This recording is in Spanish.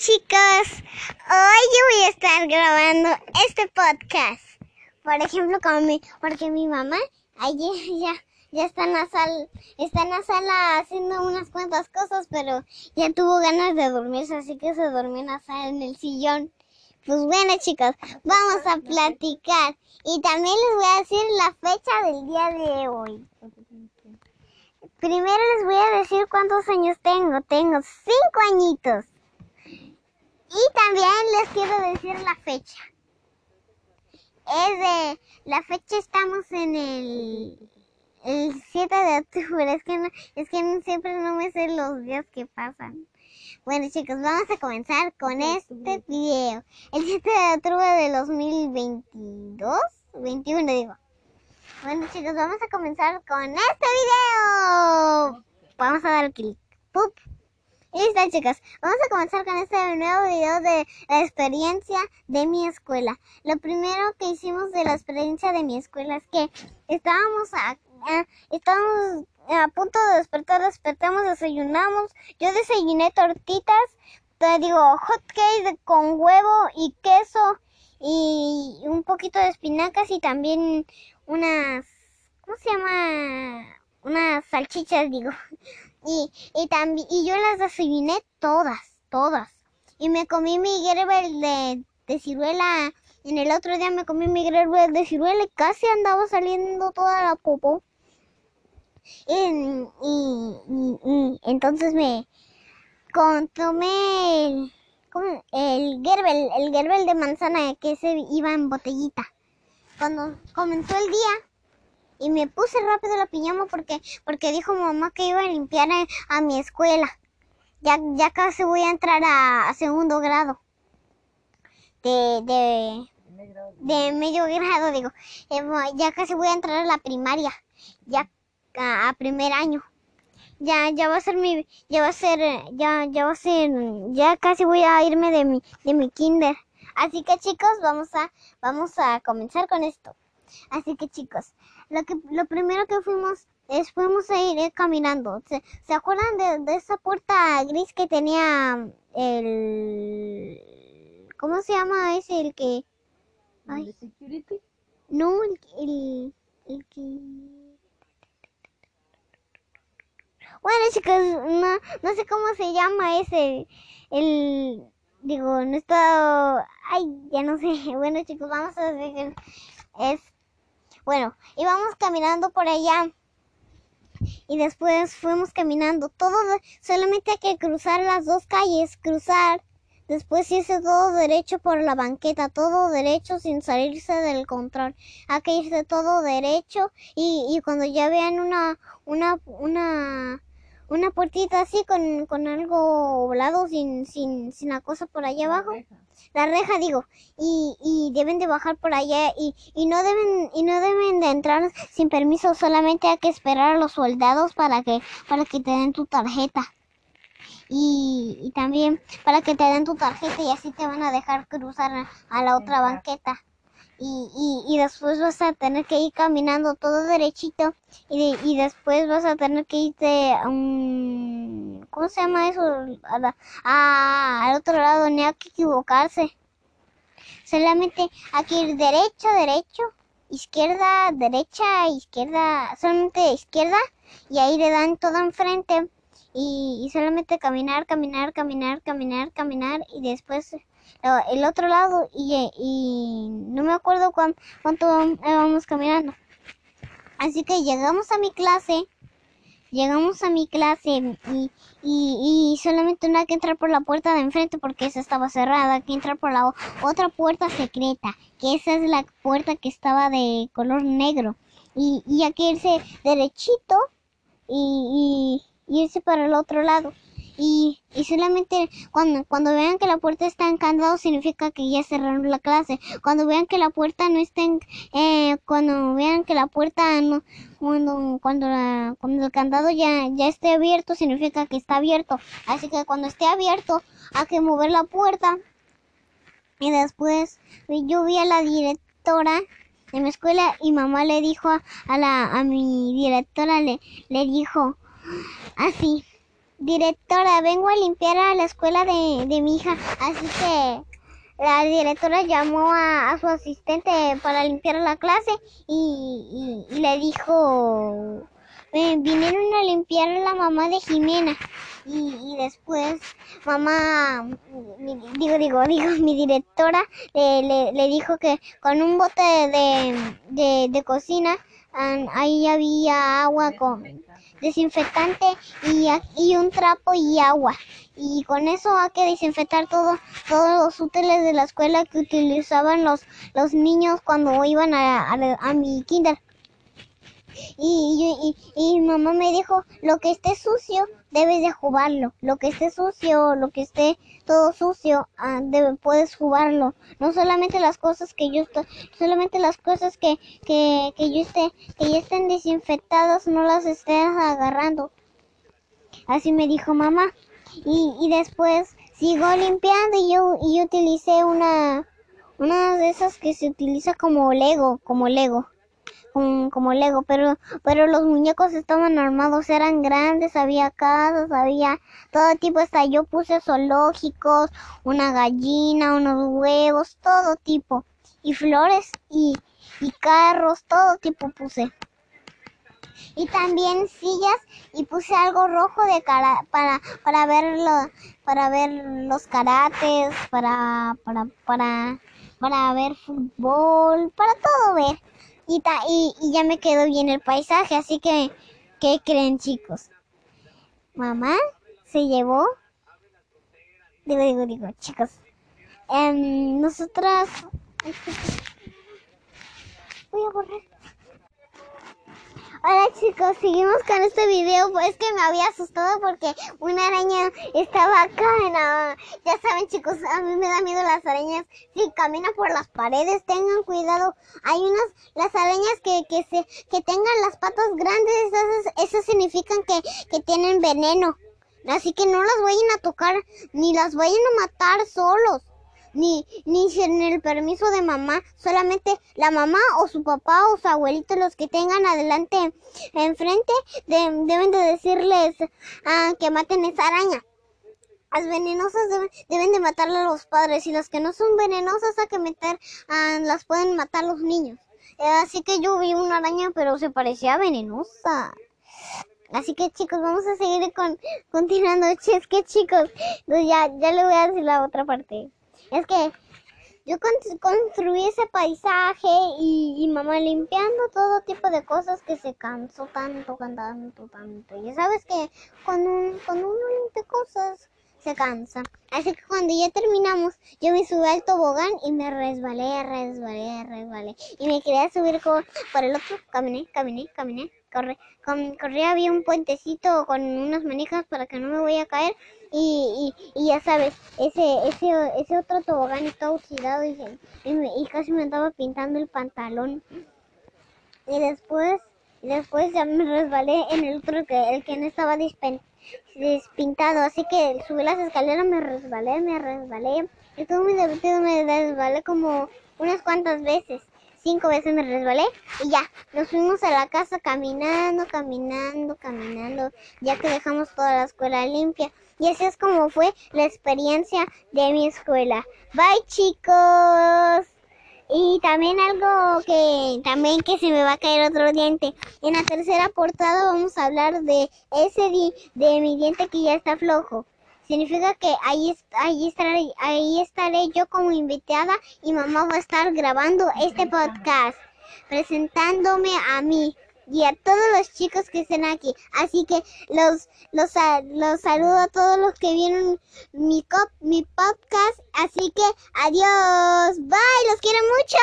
chicos, hoy yo voy a estar grabando este podcast. Por ejemplo, como mi, porque mi mamá ayer ya, ya está en la sala, está en la sala haciendo unas cuantas cosas, pero ya tuvo ganas de dormirse, así que se durmió en la sala en el sillón. Pues bueno chicos, vamos a platicar y también les voy a decir la fecha del día de hoy. Primero les voy a decir cuántos años tengo. Tengo cinco añitos. Y también les quiero decir la fecha. Es de la fecha estamos en el el 7 de octubre. Es que no, es que siempre no me sé los días que pasan. Bueno chicos, vamos a comenzar con este video. El 7 de octubre de 2022, 21 digo. Bueno chicos, vamos a comenzar con este video. Vamos a dar clic. ¡Pup! Listo chicos, vamos a comenzar con este nuevo video de la experiencia de mi escuela. Lo primero que hicimos de la experiencia de mi escuela es que estábamos a, estábamos a punto de despertar, despertamos, desayunamos. Yo desayuné tortitas, te digo, hot cake con huevo y queso y un poquito de espinacas y también unas, ¿cómo se llama? Unas salchichas, digo. Y, y también, y yo las desayuné todas, todas. Y me comí mi Gerber de, de ciruela. En el otro día me comí mi Gerber de ciruela y casi andaba saliendo toda la popo. Y, y, entonces me tomé el, el Gerber, el Gerber de manzana que se iba en botellita. Cuando comenzó el día, y me puse rápido la pijama porque, porque dijo mamá que iba a limpiar a, mi escuela. Ya, ya casi voy a entrar a, segundo grado. De, de, de medio grado, digo. Eh, ya casi voy a entrar a la primaria. Ya a, primer año. Ya, ya va a ser mi, ya va a ser, ya, ya va a ser, ya casi voy a irme de mi, de mi kinder. Así que chicos, vamos a, vamos a comenzar con esto. Así que chicos, lo, que, lo primero que fuimos es fuimos a ir caminando. ¿Se, ¿se acuerdan de, de, esa puerta gris que tenía el... ¿Cómo se llama ese? El que... Ay. security? No, el, el, el que... Bueno chicos, no, no sé cómo se llama ese, el, digo, no está, ay, ya no sé, bueno chicos, vamos a ver, es bueno, íbamos caminando por allá y después fuimos caminando. Todo, solamente hay que cruzar las dos calles, cruzar. Después hice todo derecho por la banqueta, todo derecho sin salirse del control. Hay que irse todo derecho y, y cuando ya vean una, una, una, una puertita así con, con algo volado sin, sin, sin la cosa por allá abajo. la reja digo y, y deben de bajar por allá y, y no deben y no deben de entrar sin permiso solamente hay que esperar a los soldados para que para que te den tu tarjeta. Y, y también para que te den tu tarjeta y así te van a dejar cruzar a la otra banqueta y, y, después vas a tener que ir caminando todo derechito y, y después vas a tener que irte a un... ¿Cómo se llama eso? A al otro lado, no hay que equivocarse. Solamente hay que ir derecho, derecho, izquierda, derecha, izquierda, solamente izquierda y ahí le dan todo enfrente y, y solamente caminar, caminar, caminar, caminar, caminar y después el otro lado y, y no me acuerdo cuánto, cuánto íbamos caminando. Así que llegamos a mi clase, llegamos a mi clase y, y, y, solamente no hay que entrar por la puerta de enfrente porque esa estaba cerrada, hay que entrar por la otra puerta secreta, que esa es la puerta que estaba de color negro. Y, y hay que irse derechito y, y irse para el otro lado y, y solamente cuando, cuando vean que la puerta está encandado significa que ya cerraron la clase. Cuando vean que la puerta no está en, eh, cuando vean que la puerta no, cuando, cuando, la, cuando el candado ya, ya esté abierto significa que está abierto. Así que cuando esté abierto hay que mover la puerta. Y después yo vi a la directora de mi escuela y mamá le dijo a, la, a mi directora, le, le dijo así directora, vengo a limpiar a la escuela de, de mi hija. Así que la directora llamó a, a su asistente para limpiar la clase y, y- le dijo, "Eh, vinieron a limpiar a la mamá de Jimena. Y, después, mamá, digo, digo, digo, mi directora le, le, le dijo que con un bote de, de, de cocina, ah, ahí había agua con desinfectante y, y un trapo y agua. Y con eso hay que desinfectar todo, todos los útiles de la escuela que utilizaban los, los niños cuando iban a, a, a mi kinder. Y, y, y, y mamá me dijo, lo que esté sucio, debes de jugarlo. Lo que esté sucio, lo que esté todo sucio, ah, puedes jugarlo. No solamente las cosas que yo solamente las cosas que, que, que yo esté, que ya estén desinfectadas, no las estés agarrando. Así me dijo mamá. Y, después sigo limpiando y yo, y utilicé una, una de esas que se utiliza como Lego, como Lego como, Lego, pero, pero los muñecos estaban armados, eran grandes, había casas, había todo tipo, hasta yo puse zoológicos, una gallina, unos huevos, todo tipo, y flores y, y carros, todo tipo puse. Y también sillas y puse algo rojo de cara para para ver para ver los karates, para para para para ver fútbol, para todo ver. Y, y, y ya me quedó bien el paisaje, así que, ¿qué creen chicos? Mamá se llevó, digo, digo, digo, chicos, em, nosotras, voy a borrar. Hola chicos, seguimos con este video, pues que me había asustado porque una araña estaba acá en la... Ya saben chicos, a mí me da miedo las arañas. Si caminan por las paredes, tengan cuidado. Hay unas, las arañas que, que, se, que tengan las patas grandes, esas, esas significan que, que tienen veneno. Así que no las vayan a tocar, ni las vayan a matar solos ni, ni sin el permiso de mamá, solamente la mamá o su papá o su abuelito, los que tengan adelante, enfrente, de- deben de decirles ah, que maten esa araña. Las venenosas deben, deben de matarle a los padres y las que no son venenosas hay que meter, ah, las pueden matar los niños. Eh, así que yo vi una araña pero se parecía venenosa. Así que chicos, vamos a seguir con, continuando. Es que chicos, no, ya, ya le voy a decir la otra parte. Es que yo con- construí ese paisaje y, mamá limpiando todo tipo de cosas que se cansó tanto, tanto, tanto. Y sabes que cuando, un- cuando uno limpia cosas se cansa. Así que cuando ya terminamos, yo me subí al tobogán y me resbalé, resbalé, resbalé. Y me quería subir co- por el otro. Caminé, caminé, caminé. Corre, con, había un puentecito con unas manijas para que no me voy a caer. Y, y, ya sabes, ese, ese, ese otro tobogán está oxidado y, y, me- y casi me andaba pintando el pantalón. Y después, después ya me resbalé en el otro que el que no estaba despintado. Así que subí las escaleras, me resbalé, me resbalé. Estuvo muy divertido, me resbalé como unas cuantas veces. Cinco veces me resbalé y ya, nos fuimos a la casa caminando, caminando, caminando, ya que dejamos toda la escuela limpia. Y así es como fue la experiencia de mi escuela. Bye chicos. Y también algo que también que se me va a caer otro diente. En la tercera portada vamos a hablar de ese di- de mi diente que ya está flojo. Significa que ahí, ahí, estaré, ahí estaré yo como invitada y mamá va a estar grabando este podcast, presentándome a mí y a todos los chicos que estén aquí. Así que los, los, los saludo a todos los que vieron mi, cop- mi podcast. Así que adiós, bye, los quiero mucho.